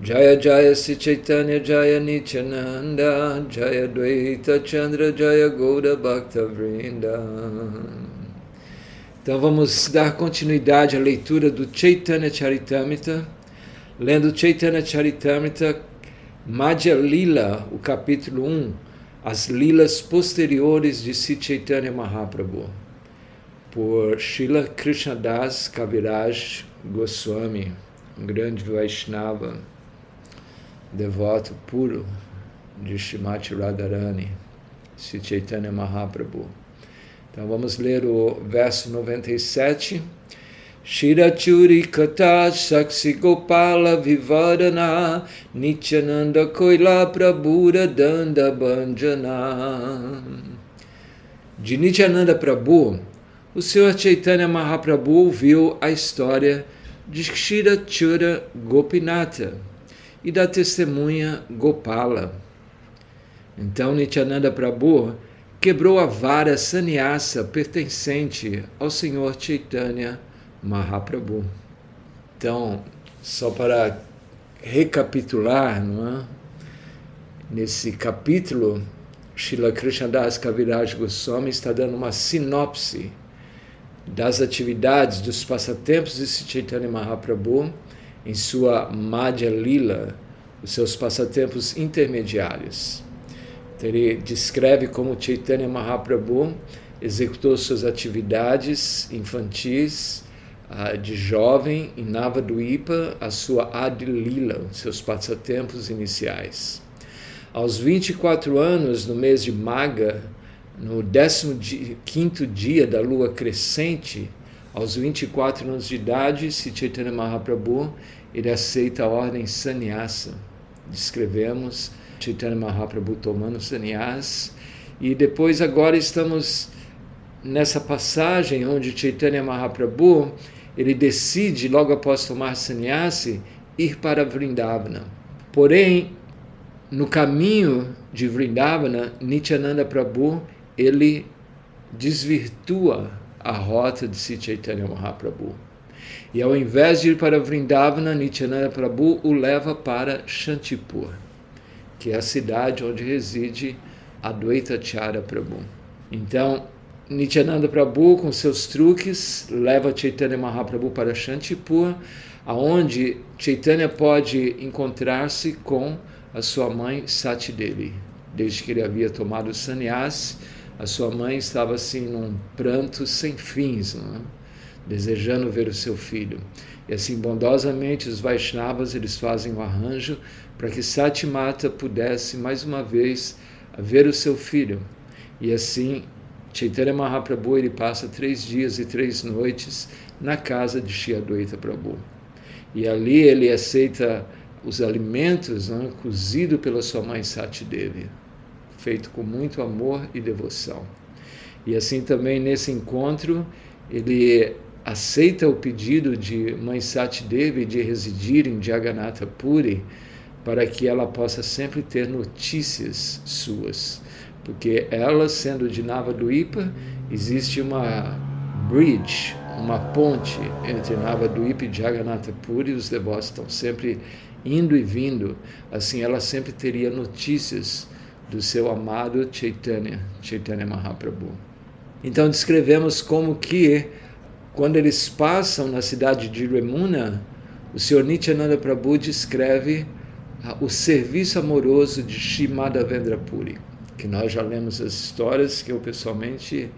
Jaya Jaya Si Chaitanya Jaya Nityananda Jaya Dvaita Chandra Jaya Gouda Bhakta Vrinda. Então vamos dar continuidade à leitura do Chaitanya Charitamrita, lendo Chaitanya Charitamrita Madhya Lila, o capítulo 1, as lilas posteriores de Sri Chaitanya Mahaprabhu, por Srila Krishnadas Kaviraj Goswami, um grande Vaishnava devoto puro de Shrimati Radharani, Sri Chaitanya Mahaprabhu. Então vamos ler o verso 97. Shirachuri Kata Saksi Gopala Vivadana Nityananda Koila Prabhura Danda Banjana De Nityananda Prabhu, o Senhor Chaitanya Mahaprabhu ouviu a história de Shirachura Gopinata, e da testemunha Gopala. Então Nityananda Prabhu quebrou a vara sannyasa pertencente ao Senhor Chaitanya Mahaprabhu. Então, só para recapitular, não é? nesse capítulo, Srila Krishnadas Kaviraj Goswami está dando uma sinopse das atividades, dos passatempos de Chaitanya Mahaprabhu em sua Madhya Lila, os seus passatempos intermediários. Então, ele descreve como Chaitanya Mahaprabhu executou suas atividades infantis uh, de jovem em Navaduipa, a sua Adi Lila, seus passatempos iniciais. Aos 24 anos, no mês de Maga, no 15 dia da lua crescente, aos 24 anos de idade, Sri Chaitanya Mahaprabhu ele aceita a ordem sannyasa. Descrevemos Chaitanya Mahaprabhu tomando sannyas e depois agora estamos nessa passagem onde Chaitanya Mahaprabhu ele decide logo após tomar sannyasi ir para Vrindavana. Porém, no caminho de Vrindavana, Nityananda Prabhu ele desvirtua a rota de Sri Chaitanya Mahaprabhu. E ao invés de ir para Vrindavana, Nityananda Prabhu o leva para Shantipur, que é a cidade onde reside Advaita Chara Prabhu. Então, Nityananda Prabhu, com seus truques, leva Chaitanya Mahaprabhu para Shantipur, aonde Chaitanya pode encontrar-se com a sua mãe Sati Devi. Desde que ele havia tomado sannyas, a sua mãe estava assim num pranto sem fins. É? desejando ver o seu filho. E assim, bondosamente, os Vaishnavas eles fazem o um arranjo para que Satimata pudesse mais uma vez ver o seu filho. E assim, Chaitanya Mahaprabhu ele passa três dias e três noites na casa de Shiadwaita Prabhu. E ali ele aceita os alimentos né, cozido pela sua mãe Sati Devi, feito com muito amor e devoção. E assim também nesse encontro ele aceita o pedido de Mãe Sati Devi de residir em Jagannatha Puri para que ela possa sempre ter notícias suas. Porque ela, sendo de Navaduipa, existe uma bridge, uma ponte entre Navaduipa e Jagannatha Puri, os devotos estão sempre indo e vindo, assim ela sempre teria notícias do seu amado Chaitanya, Chaitanya Mahaprabhu. Então descrevemos como que quando eles passam na cidade de Remuna, o Sr. Nityananda Prabhu descreve ah, o serviço amoroso de Shimada Vendrapuri, que nós já lemos as histórias que eu pessoalmente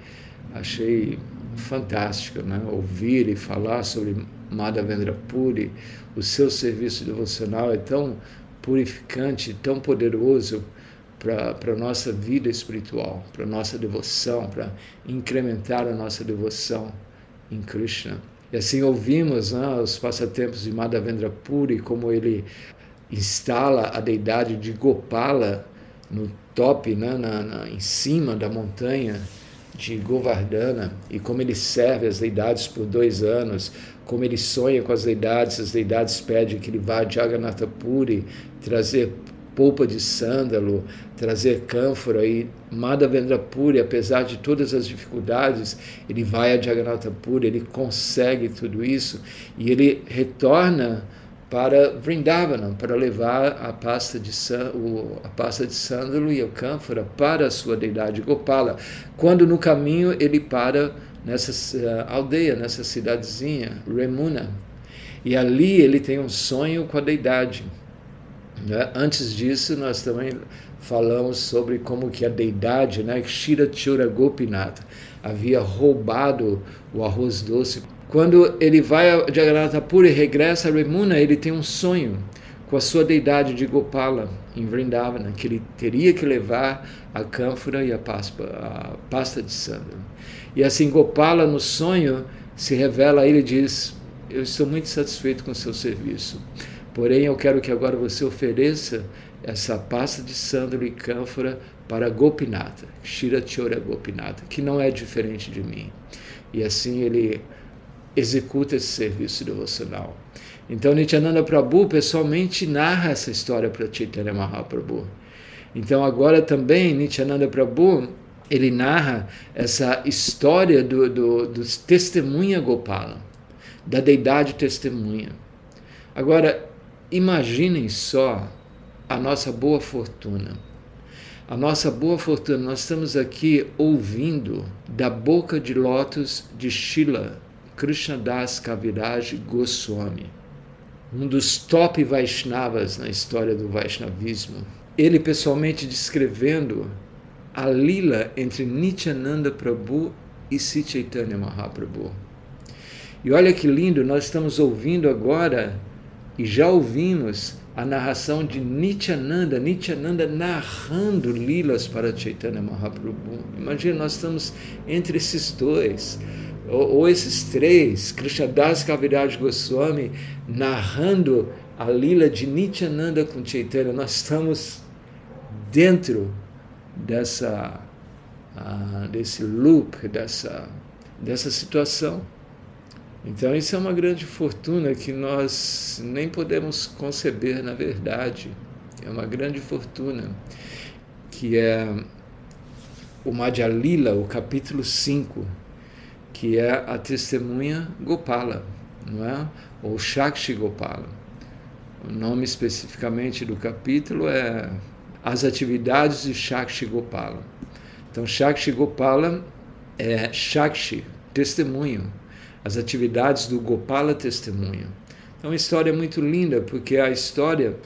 achei fantástico, né? ouvir e falar sobre Madhavendra Puri, o seu serviço devocional é tão purificante, tão poderoso para a nossa vida espiritual, para a nossa devoção, para incrementar a nossa devoção em Krishna. E assim ouvimos né, os passatempos de Madhavendra Puri, como ele instala a deidade de Gopala no top, né, na, na, em cima da montanha de Govardhana, e como ele serve as deidades por dois anos, como ele sonha com as deidades, as deidades pedem que ele vá a Jagannatha Puri trazer polpa de sândalo, trazer cânfora e Madhavendra Puri, apesar de todas as dificuldades, ele vai a Jagannatha Puri, ele consegue tudo isso e ele retorna para Vrindavanam, para levar a pasta de, a pasta de sândalo e a cânfora para a sua deidade Gopala, quando no caminho ele para nessa uh, aldeia, nessa cidadezinha, Remuna, e ali ele tem um sonho com a deidade. Né? Antes disso, nós também falamos sobre como que a deidade, né, Shira Chura Gopinath, havia roubado o arroz doce. Quando ele vai a Jagannatha e regressa a Remuna, ele tem um sonho com a sua deidade de Gopala em Vrindavana, que ele teria que levar a cânfora e a, paspa, a pasta de sândalo. E assim Gopala no sonho se revela a ele e diz: Eu estou muito satisfeito com o seu serviço. Porém, eu quero que agora você ofereça essa pasta de sândalo e cânfora para Gopinata, Shira Chora Gopinata, que não é diferente de mim. E assim ele executa esse serviço devocional. Então Nityananda Prabhu pessoalmente narra essa história para Chaitanya Mahaprabhu. Então agora também Nityananda Prabhu ele narra essa história do, do, do testemunha Gopala, da deidade testemunha. Agora, imaginem só a nossa boa fortuna. A nossa boa fortuna, nós estamos aqui ouvindo da boca de lótus de Shila Krishnadas Kaviraj Goswami, um dos top Vaishnavas na história do Vaishnavismo. Ele pessoalmente descrevendo a lila entre Nityananda Prabhu e Sri Chaitanya Mahaprabhu. E olha que lindo, nós estamos ouvindo agora e já ouvimos a narração de Nityananda, Nityananda narrando lilas para Chaitanya Mahaprabhu. Imagina, nós estamos entre esses dois, ou, ou esses três, Krishnadas Kaviraj Goswami narrando a lila de Nityananda com Chaitanya. Nós estamos dentro dessa, uh, desse loop, dessa, dessa situação. Então, isso é uma grande fortuna que nós nem podemos conceber, na verdade. É uma grande fortuna, que é o Madhya Lila, o capítulo 5, que é a testemunha Gopala, não é? Ou Shakshi Gopala. O nome especificamente do capítulo é As Atividades de Shakshi Gopala. Então, Shakshi Gopala é Shakshi, testemunho as atividades do Gopala Testemunho. É uma história muito linda, porque é a história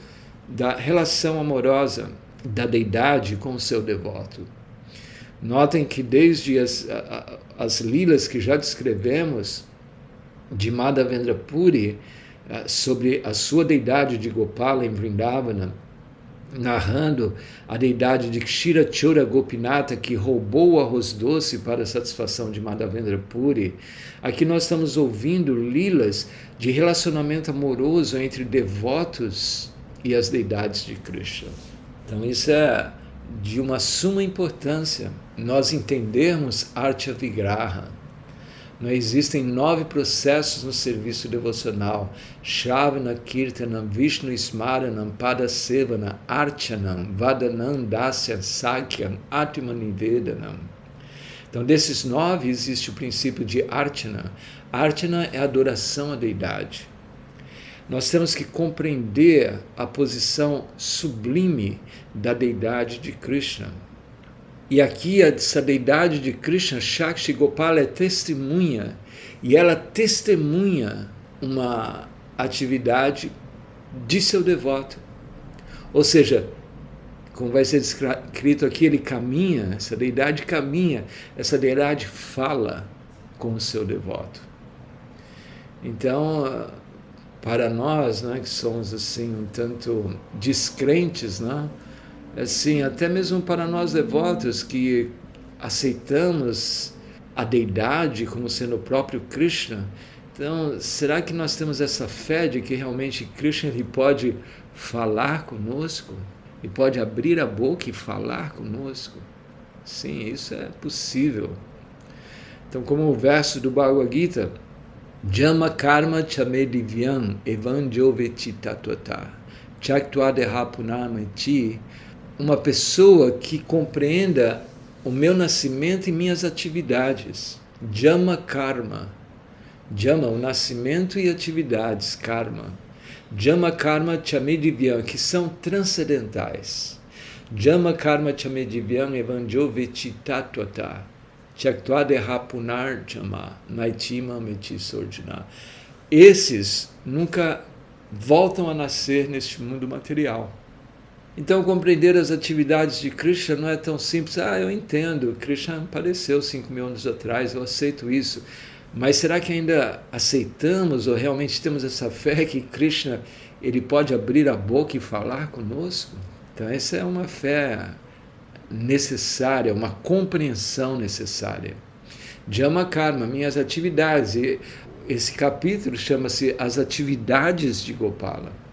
da relação amorosa da deidade com o seu devoto. Notem que desde as, as lilas que já descrevemos de Madhavendra Puri sobre a sua deidade de Gopala em Vrindavana, narrando a deidade de Kshira Chura Gopinata que roubou o arroz doce para a satisfação de Madhavendra Puri. Aqui nós estamos ouvindo lilas de relacionamento amoroso entre devotos e as deidades de Krishna. Então isso é de uma suma importância nós entendermos Artya Vigraha não existem nove processos no serviço devocional: Shravana, Kirtanam, Vishnu Smaranam, Padasevana, Archanam, Vadanam, Dasyam, Sakyam, Atmanivedanam. Então, desses nove existe o princípio de Archana. Archana é adoração à deidade. Nós temos que compreender a posição sublime da deidade de Krishna e aqui essa deidade de Krishna, Shakti Gopala, é testemunha, e ela testemunha uma atividade de seu devoto. Ou seja, como vai ser escrito aqui, ele caminha, essa deidade caminha, essa deidade fala com o seu devoto. Então, para nós, né, que somos assim um tanto descrentes, né, assim, até mesmo para nós devotos que aceitamos a deidade como sendo o próprio Krishna. Então, será que nós temos essa fé de que realmente Krishna ele pode falar conosco? E pode abrir a boca e falar conosco? Sim, isso é possível. Então, como o verso do Bhagavad Gita, Jama karma chame divyam evan joveti tatwata chaktva deha punamati uma pessoa que compreenda o meu nascimento e minhas atividades. Jama Karma. Jama, o nascimento e atividades, karma. Jama Karma Chamedivyam, que são transcendentais. Jama Karma Chamedivyam Evanjovichitatwata. Chaktvadehapunar Jama Naitima Metisordina. Esses nunca voltam a nascer neste mundo material. Então, compreender as atividades de Krishna não é tão simples. Ah, eu entendo, Krishna apareceu cinco mil anos atrás, eu aceito isso. Mas será que ainda aceitamos ou realmente temos essa fé que Krishna ele pode abrir a boca e falar conosco? Então, essa é uma fé necessária, uma compreensão necessária. Jama Karma, minhas atividades. Esse capítulo chama-se As Atividades de Gopala.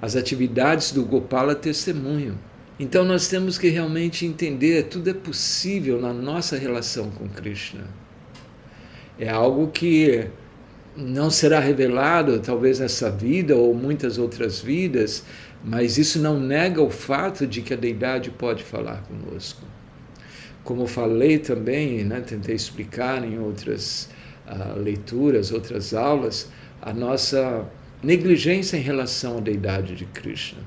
As atividades do Gopala Testemunho. Então nós temos que realmente entender, tudo é possível na nossa relação com Krishna. É algo que não será revelado talvez nessa vida ou muitas outras vidas, mas isso não nega o fato de que a deidade pode falar conosco. Como falei também, né, tentei explicar em outras uh, leituras, outras aulas, a nossa negligência em relação à deidade de Krishna.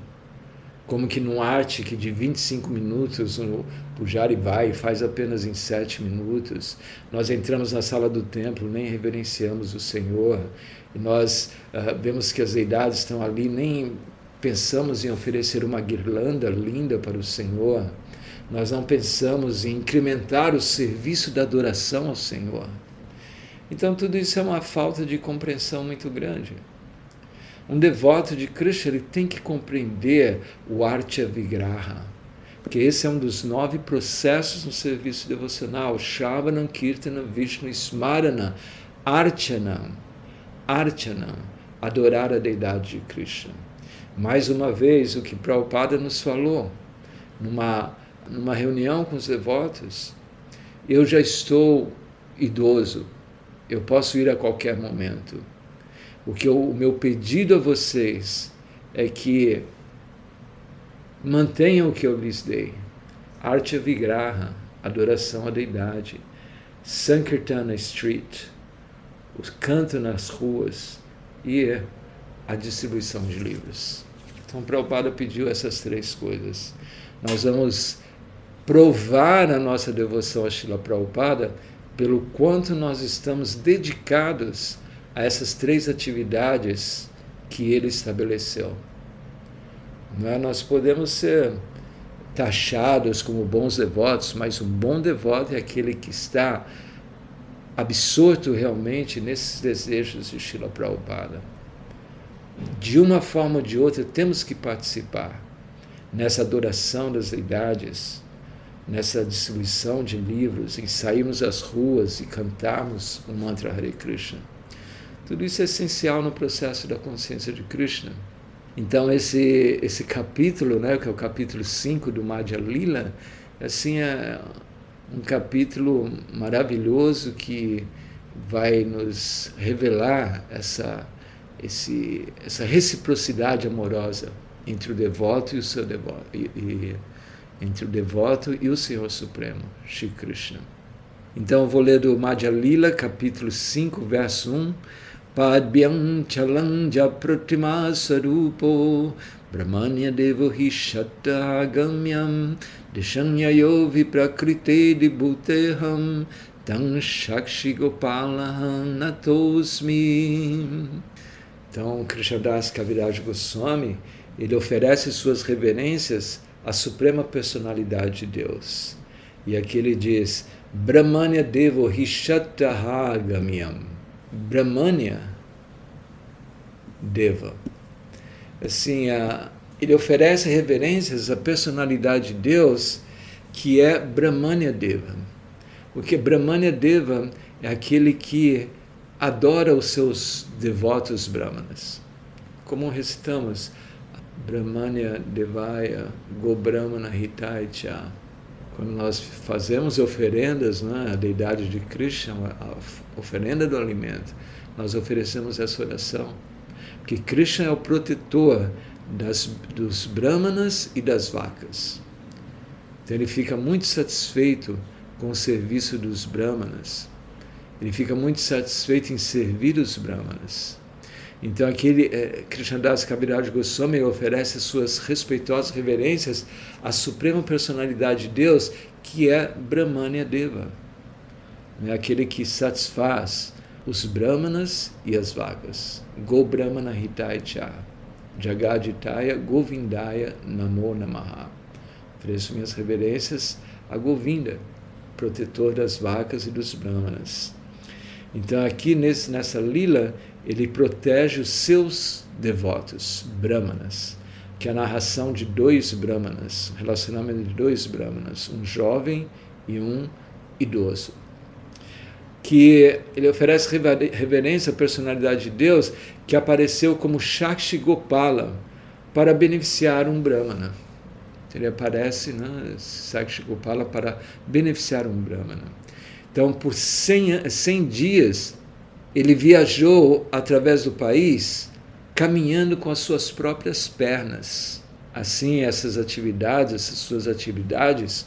Como que num arte que de 25 minutos o Pujari vai e faz apenas em 7 minutos, nós entramos na sala do templo, nem reverenciamos o Senhor, e nós uh, vemos que as deidades estão ali, nem pensamos em oferecer uma guirlanda linda para o Senhor, nós não pensamos em incrementar o serviço da adoração ao Senhor. Então, tudo isso é uma falta de compreensão muito grande. Um devoto de Krishna ele tem que compreender o Artya Vigraha, porque esse é um dos nove processos no serviço devocional: Shravanam, Kirtana, Vishnu, Smarana, Archana, Archana, adorar a deidade de Krishna. Mais uma vez, o que Prabhupada nos falou, numa, numa reunião com os devotos, eu já estou idoso, eu posso ir a qualquer momento. O que eu, o meu pedido a vocês é que mantenham o que eu lhes dei. Arte Vigraha, adoração à deidade. Sankirtana Street, o canto nas ruas e a distribuição de livros. Então, Prabhupada pediu essas três coisas. Nós vamos provar a nossa devoção a Shila Prabhupada pelo quanto nós estamos dedicados a essas três atividades que ele estabeleceu. É? Nós podemos ser taxados como bons devotos, mas um bom devoto é aquele que está absorto realmente nesses desejos de Shila Prabhupada. De uma forma ou de outra, temos que participar nessa adoração das deidades, nessa distribuição de livros, em sairmos às ruas e cantarmos o mantra Hare Krishna. Tudo isso é essencial no processo da consciência de Krishna. Então esse esse capítulo, né, que é o capítulo 5 do Madhya Lila, assim é um capítulo maravilhoso que vai nos revelar essa esse, essa reciprocidade amorosa entre o devoto e o seu devoto e, e entre o devoto e o Senhor Supremo, Shri Krishna. Então eu vou ler do Madhya Lila, capítulo 5, verso 1. Brahmanya devo hi gamyam dishanyayo viprakrite dibhuteham tang shakshi gopalaham natosmi. Então, Krishnadas Kaviraj Goswami, ele oferece suas reverências a suprema personalidade de Deus. E aqui ele diz: Brahmanya Devo Hishatahagamiam. Brahmanya Deva. Assim, a, ele oferece reverências à personalidade de Deus que é Brahmanya Deva. Porque Brahmanya Deva é aquele que adora os seus devotos brahmanas. Como recitamos, Brahmanya Devaya Gobrahmana Hitaicha. Quando nós fazemos oferendas né, à deidade de Krishna, a oferenda do alimento, nós oferecemos essa oração. Porque Krishna é o protetor das, dos brahmanas e das vacas. Então ele fica muito satisfeito com o serviço dos brahmanas. Ele fica muito satisfeito em servir os brahmanas. Então aquele eh, Krishnadas Kaviraj Goswami oferece suas respeitosas reverências à suprema personalidade de Deus, que é Brahmanya Deva, é aquele que satisfaz os brahmanas e as vagas. Go Brahmana Hitaicha, Jagaditaya Govindaya Namo Namaha. Ofereço minhas reverências a Govinda, protetor das vacas e dos brahmanas. Então aqui nesse, nessa lila ele protege os seus devotos, brahmanas, que é a narração de dois brahmanas, um relacionamento de dois brahmanas, um jovem e um idoso. Que ele oferece reverência à personalidade de Deus que apareceu como Shakshi Gopala para beneficiar um brahmana. Ele aparece, né, Shakshi Gopala, para beneficiar um brahmana. Então, por 100, 100 dias, ele viajou através do país caminhando com as suas próprias pernas. Assim, essas atividades, essas suas atividades,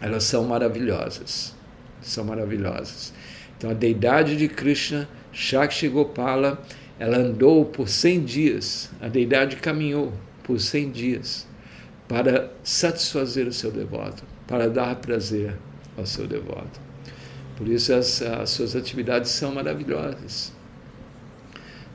elas são maravilhosas. São maravilhosas. Então, a deidade de Krishna, Shakshi Gopala, ela andou por 100 dias, a deidade caminhou por 100 dias para satisfazer o seu devoto, para dar prazer ao seu devoto. Por isso as, as suas atividades são maravilhosas.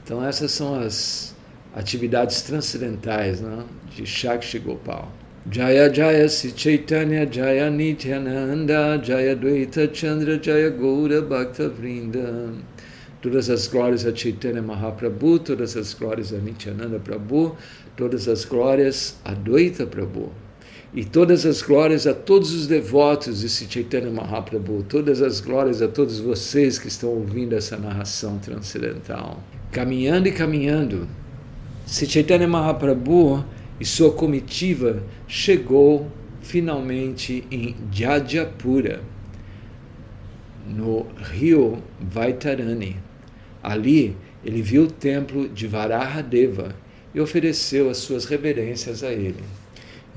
Então essas são as atividades transcendentais né, de Shakti Gopal. Jaya Jaya Si Chaitanya Jaya Nityananda Jaya Dvaita Chandra Jaya Gaura Bhakta Vrinda Todas as glórias a Chaitanya Mahaprabhu, todas as glórias a Nityananda Prabhu, todas as glórias a Dvaita Prabhu. E todas as glórias a todos os devotos de Chaitanya Mahaprabhu, todas as glórias a todos vocês que estão ouvindo essa narração transcendental. Caminhando e caminhando, Chaitanya Mahaprabhu e sua comitiva chegou finalmente em Jajapura, no rio Vaitarani. Ali ele viu o templo de Varahadeva e ofereceu as suas reverências a ele.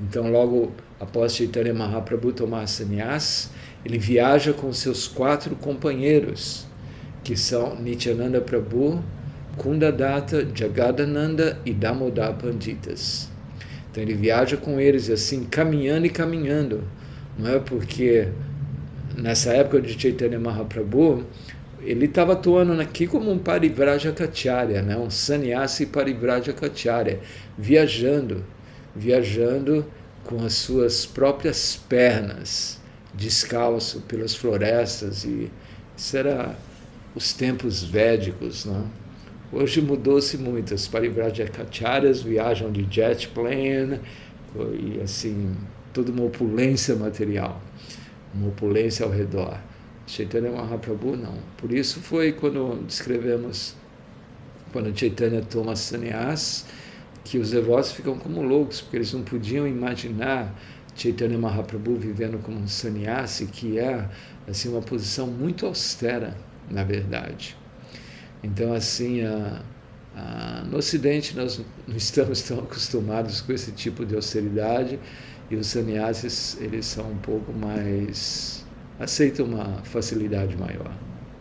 Então, logo após Chaitanya Mahaprabhu tomar sannyas, ele viaja com seus quatro companheiros, que são Nityananda Prabhu, Kundadatta, Jagadananda e Damodar Panditas. Então ele viaja com eles assim, caminhando e caminhando. Não é porque nessa época de Chaitanya Mahaprabhu, ele estava atuando aqui como um Parivrajacacharya, né? um sannyasi Parivrajacacharya, viajando viajando com as suas próprias pernas, descalço pelas florestas e era os tempos védicos, não? Hoje mudou-se muito, as Parivrajakacharyas viajam de jet plane e assim, toda uma opulência material, uma opulência ao redor. Chaitanya Mahaprabhu não. Por isso foi quando descrevemos, quando Chaitanya toma sannyas, que os devotos ficam como loucos, porque eles não podiam imaginar Chaitanya Mahaprabhu vivendo como um sannyasi, que é assim uma posição muito austera, na verdade. Então, assim, a, a, no Ocidente nós não estamos tão acostumados com esse tipo de austeridade e os sannyasis, eles são um pouco mais... aceitam uma facilidade maior.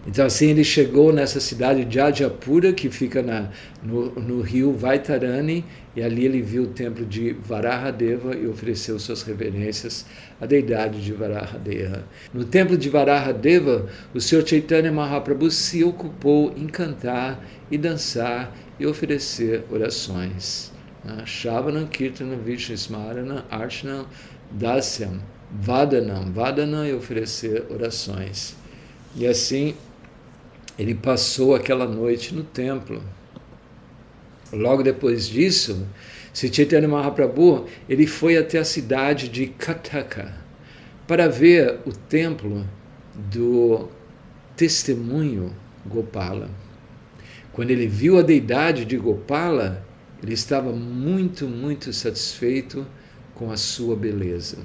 Então, assim, ele chegou nessa cidade de Ajapura, que fica na, no, no rio Vaitarani, e ali ele viu o templo de Varahadeva e ofereceu suas reverências à deidade de Varahadeva. No templo de Varahadeva, o Sr. Chaitanya Mahaprabhu se ocupou em cantar e dançar e oferecer orações. Shavanam, Kirtanam, Vishnu Smarana, Archanam, Dasyam, Vadanam, Vadanam e oferecer orações. E assim ele passou aquela noite no templo. Logo depois disso, Sri Chaitanya Mahaprabhu ele foi até a cidade de Kataka para ver o templo do testemunho Gopala. Quando ele viu a deidade de Gopala, ele estava muito, muito satisfeito com a sua beleza.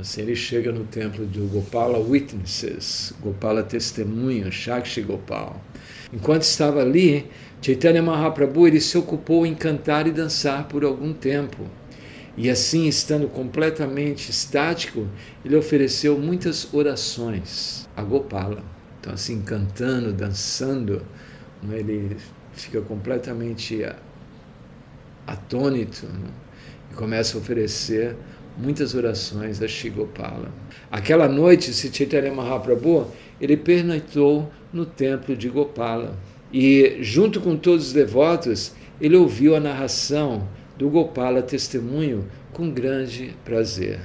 Assim ele chega no templo de Gopala Witnesses, Gopala Testemunha, Shakshi Gopal. Enquanto estava ali, Chaitanya Mahaprabhu ele se ocupou em cantar e dançar por algum tempo. E assim, estando completamente estático, ele ofereceu muitas orações a Gopala. Então, assim, cantando, dançando, ele fica completamente atônito né? e começa a oferecer muitas orações a Shigopala. Aquela noite, se Chaitanya Mahaprabhu, ele pernoitou no templo de Gopala. E, junto com todos os devotos, ele ouviu a narração do Gopala testemunho com grande prazer.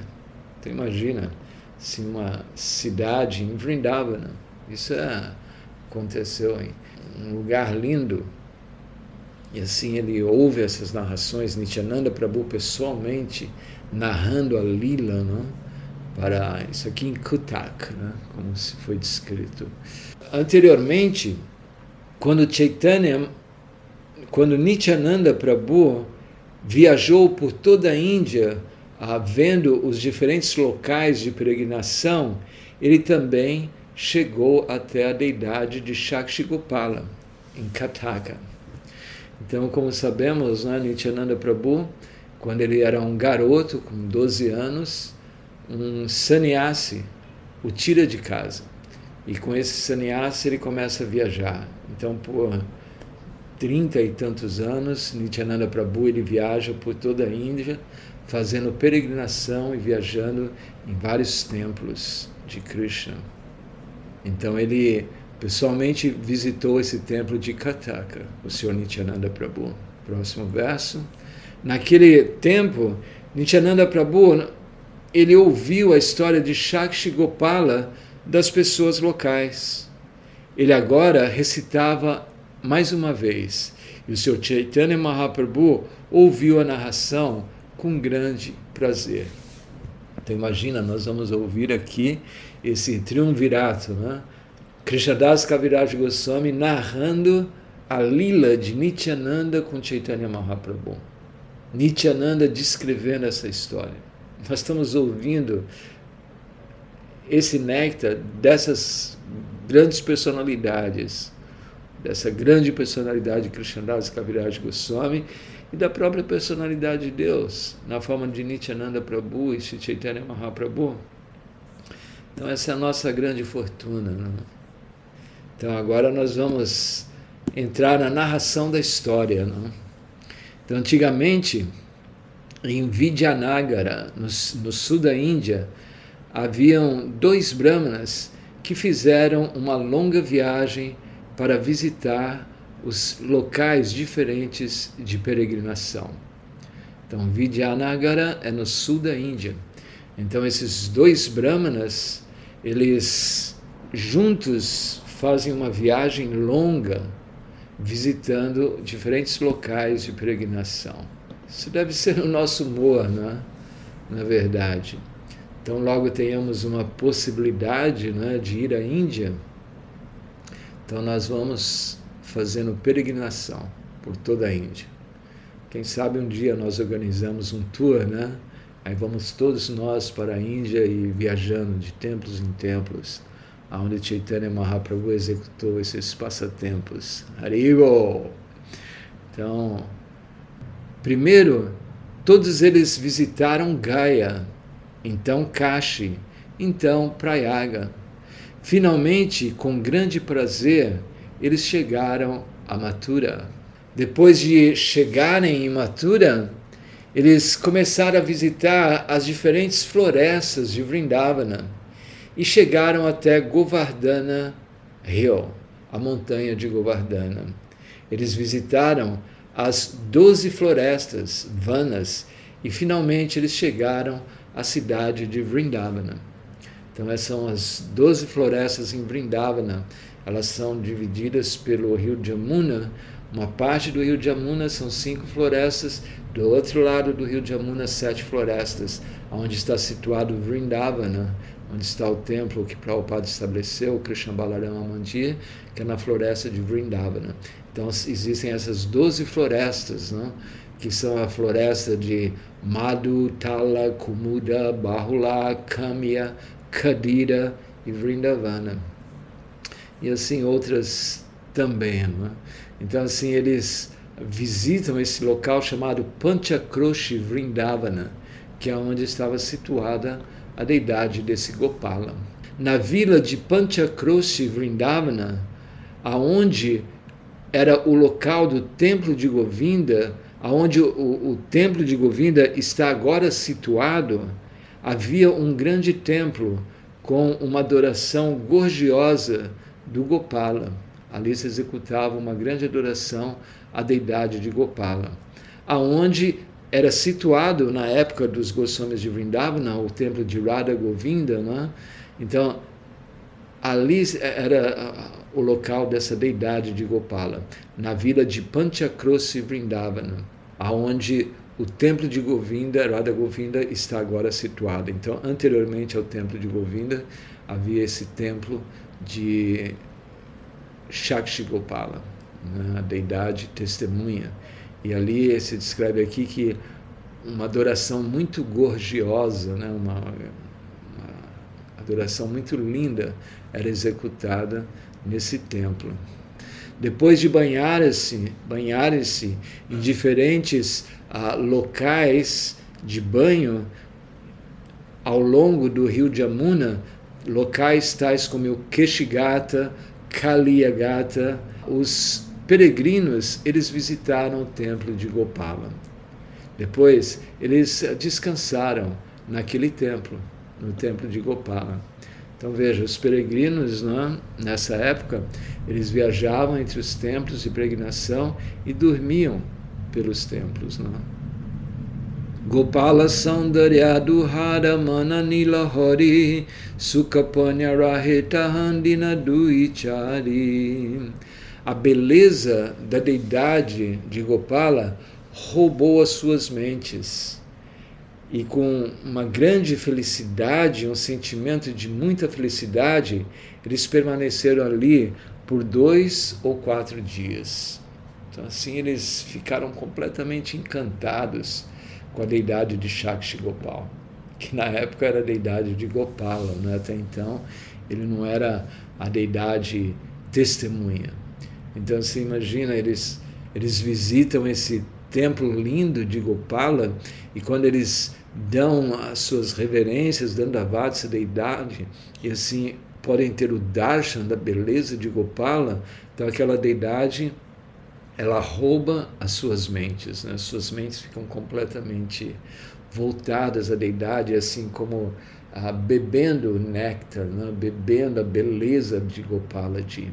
Então, imagina se uma cidade em Vrindavana, isso é, aconteceu em um lugar lindo, e assim ele ouve essas narrações, Nityananda Prabhu pessoalmente narrando a lila, não? para isso aqui em Kutak, né? como se foi descrito. Anteriormente, quando Chaitanya, quando Nityananda Prabhu viajou por toda a Índia, ah, vendo os diferentes locais de peregrinação, ele também chegou até a deidade de Shakshigopala, em Kataka. Então, como sabemos, né, Nityananda Prabhu quando ele era um garoto, com 12 anos, um sannyasi o tira de casa. E com esse sannyasi ele começa a viajar. Então, por trinta e tantos anos, Nityananda Prabhu ele viaja por toda a Índia, fazendo peregrinação e viajando em vários templos de Krishna. Então ele pessoalmente visitou esse templo de Kataka, o Senhor Nityananda Prabhu. Próximo verso. Naquele tempo, Nityananda Prabhu ele ouviu a história de Shakshi Gopala das pessoas locais. Ele agora recitava mais uma vez. E o seu Chaitanya Mahaprabhu ouviu a narração com grande prazer. Então imagina, nós vamos ouvir aqui esse triunvirato, né? Krishnadas Kaviraj Goswami narrando a lila de Nityananda com Chaitanya Mahaprabhu. Nityananda descrevendo essa história. Nós estamos ouvindo esse néctar dessas grandes personalidades, dessa grande personalidade Krishnadas Kaviraj Goswami e da própria personalidade de Deus, na forma de Nityananda Prabhu e Chaitanya Mahaprabhu. Então essa é a nossa grande fortuna. Né? Então agora nós vamos entrar na narração da história. Não? Então, antigamente, em Vidyanagara, no, no sul da Índia, haviam dois brahmanas que fizeram uma longa viagem para visitar os locais diferentes de peregrinação. Então, Vidyanagara é no sul da Índia. Então, esses dois brahmanas, eles juntos fazem uma viagem longa visitando diferentes locais de peregrinação. Isso deve ser o nosso humor, né? na verdade. Então, logo tenhamos uma possibilidade né, de ir à Índia, então nós vamos fazendo peregrinação por toda a Índia. Quem sabe um dia nós organizamos um tour, né? Aí vamos todos nós para a Índia e viajando de templos em templos onde Chaitanya Mahaprabhu executou esses passatempos. Haribo! Então, primeiro, todos eles visitaram Gaya, então Kashi, então Prayaga. Finalmente, com grande prazer, eles chegaram a Mathura. Depois de chegarem em Mathura, eles começaram a visitar as diferentes florestas de Vrindavana e chegaram até Govardhana Hill, a montanha de Govardhana. Eles visitaram as doze florestas, vanas, e finalmente eles chegaram à cidade de Vrindavana. Então, essas são as doze florestas em Vrindavana. Elas são divididas pelo rio Jamuna. Uma parte do rio Jamuna são cinco florestas, do outro lado do rio Jamuna, sete florestas, onde está situado Vrindavana, onde está o templo que Prabhupada estabeleceu, Krishna Balarama Mandir, que é na floresta de Vrindavana. Então existem essas 12 florestas, né? que são a floresta de Madhu, Tala, Kumuda, Bahula, Kamya, Kadira e Vrindavana. E assim outras também. Né? Então assim eles visitam esse local chamado Panchakroshi Vrindavana, que é onde estava situada a deidade desse Gopala. Na vila de Panchakroshi Vrindavana, aonde era o local do templo de Govinda, aonde o, o templo de Govinda está agora situado, havia um grande templo com uma adoração gorgiosa do Gopala. Ali se executava uma grande adoração à deidade de Gopala, aonde era situado na época dos Goswamis de Vrindavana, o templo de Radha Govinda, né? então ali era o local dessa deidade de Gopala, na vila de Panchakrosi Vrindavana, aonde o templo de Govinda, Radha Govinda, está agora situado. Então, anteriormente ao templo de Govinda, havia esse templo de Shakshi Gopala, né, a deidade testemunha. E ali se descreve aqui que uma adoração muito gorgiosa, né, uma, uma adoração muito linda era executada nesse templo. Depois de banhar-se banhar em diferentes ah, locais de banho ao longo do rio de Amuna, locais tais como o Keshigata, Kaliyagata, os peregrinos, eles visitaram o templo de Gopala. Depois, eles descansaram naquele templo, no templo de Gopala. Então veja, os peregrinos né, nessa época, eles viajavam entre os templos de peregrinação e dormiam pelos templos. Né? Gopala Saundarya Duhara Mananila Hori Sukapanya Raheta Handina. A beleza da deidade de Gopala roubou as suas mentes e com uma grande felicidade, um sentimento de muita felicidade, eles permaneceram ali por dois ou quatro dias. Então, assim, eles ficaram completamente encantados com a deidade de Shakshi Gopal, que na época era a deidade de Gopala, né? até então ele não era a deidade testemunha. Então, você imagina, eles, eles visitam esse templo lindo de Gopala e quando eles dão as suas reverências, dando a deidade, e assim podem ter o darshan da beleza de Gopala, então aquela deidade ela rouba as suas mentes, né? as suas mentes ficam completamente voltadas à deidade, assim como ah, bebendo o néctar, né? bebendo a beleza de Gopala Ji.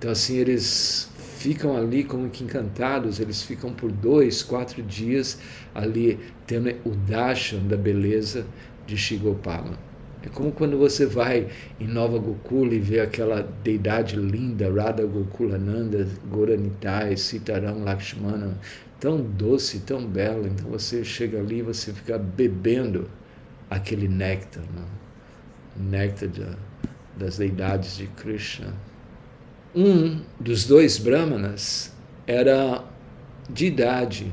Então assim eles ficam ali como que encantados, eles ficam por dois, quatro dias ali tendo o darshan da beleza de Shigopala. É como quando você vai em Nova Gokula e vê aquela deidade linda, Radha Gokulananda, Goranitai, Sitaram Lakshmana, tão doce, tão bela. Então você chega ali e você fica bebendo aquele néctar, né? néctar das deidades de Krishna um dos dois brahmanas era de idade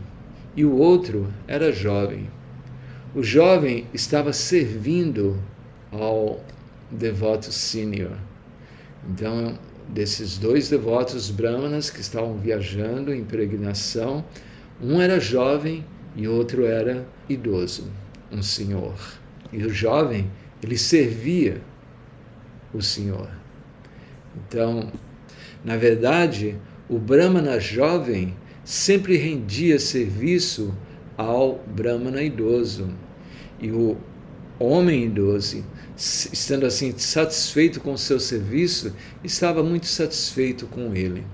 e o outro era jovem. O jovem estava servindo ao devoto sênior. Então, desses dois devotos brahmanas que estavam viajando em peregrinação, um era jovem e outro era idoso, um senhor. E o jovem, ele servia o senhor. Então, na verdade, o Brahmana jovem sempre rendia serviço ao Brahmana idoso. E o homem idoso, estando assim satisfeito com o seu serviço, estava muito satisfeito com ele.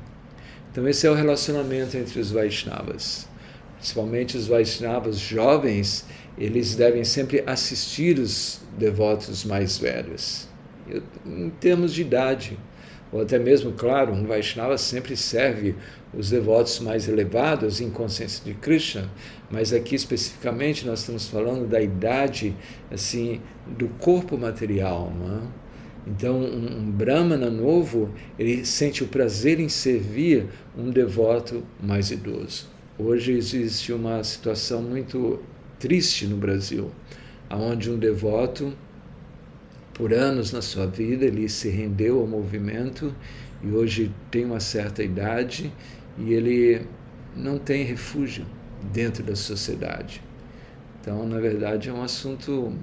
Então, esse é o relacionamento entre os Vaishnavas. Principalmente os Vaishnavas jovens, eles devem sempre assistir os devotos mais velhos, em termos de idade ou até mesmo, claro, um Vaishnava sempre serve os devotos mais elevados em consciência de Krishna, mas aqui especificamente nós estamos falando da idade assim do corpo material, não é? Então, um, um Brahmana novo, ele sente o prazer em servir um devoto mais idoso. Hoje existe uma situação muito triste no Brasil, onde um devoto por anos na sua vida, ele se rendeu ao movimento e hoje tem uma certa idade e ele não tem refúgio dentro da sociedade. Então, na verdade, é um assunto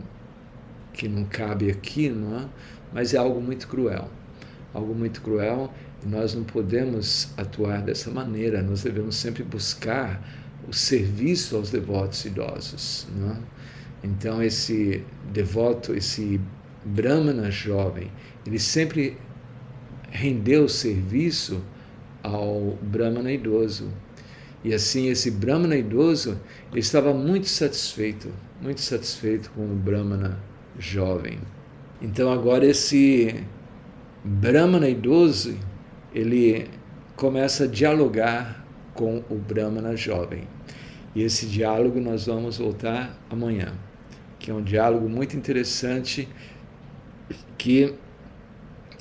que não cabe aqui, não é? mas é algo muito cruel. algo muito cruel, e nós não podemos atuar dessa maneira, nós devemos sempre buscar o serviço aos devotos idosos. Não? Então, esse devoto, esse Brahmana jovem, ele sempre rendeu serviço ao Brahmana idoso. E assim, esse Brahmana idoso ele estava muito satisfeito, muito satisfeito com o Brahmana jovem. Então, agora, esse Brahmana idoso, ele começa a dialogar com o Brahmana jovem. E esse diálogo nós vamos voltar amanhã, que é um diálogo muito interessante que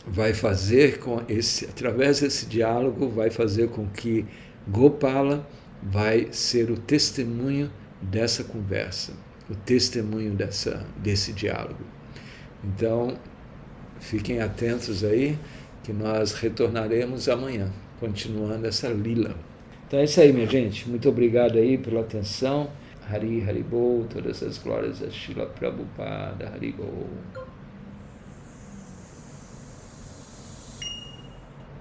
vai fazer com esse através desse diálogo vai fazer com que Gopala vai ser o testemunho dessa conversa, o testemunho dessa desse diálogo. Então, fiquem atentos aí que nós retornaremos amanhã, continuando essa lila. Então é isso aí, minha gente. Muito obrigado aí pela atenção. Hari Haribol, todas as glórias a Shila Prabhupada Haribol.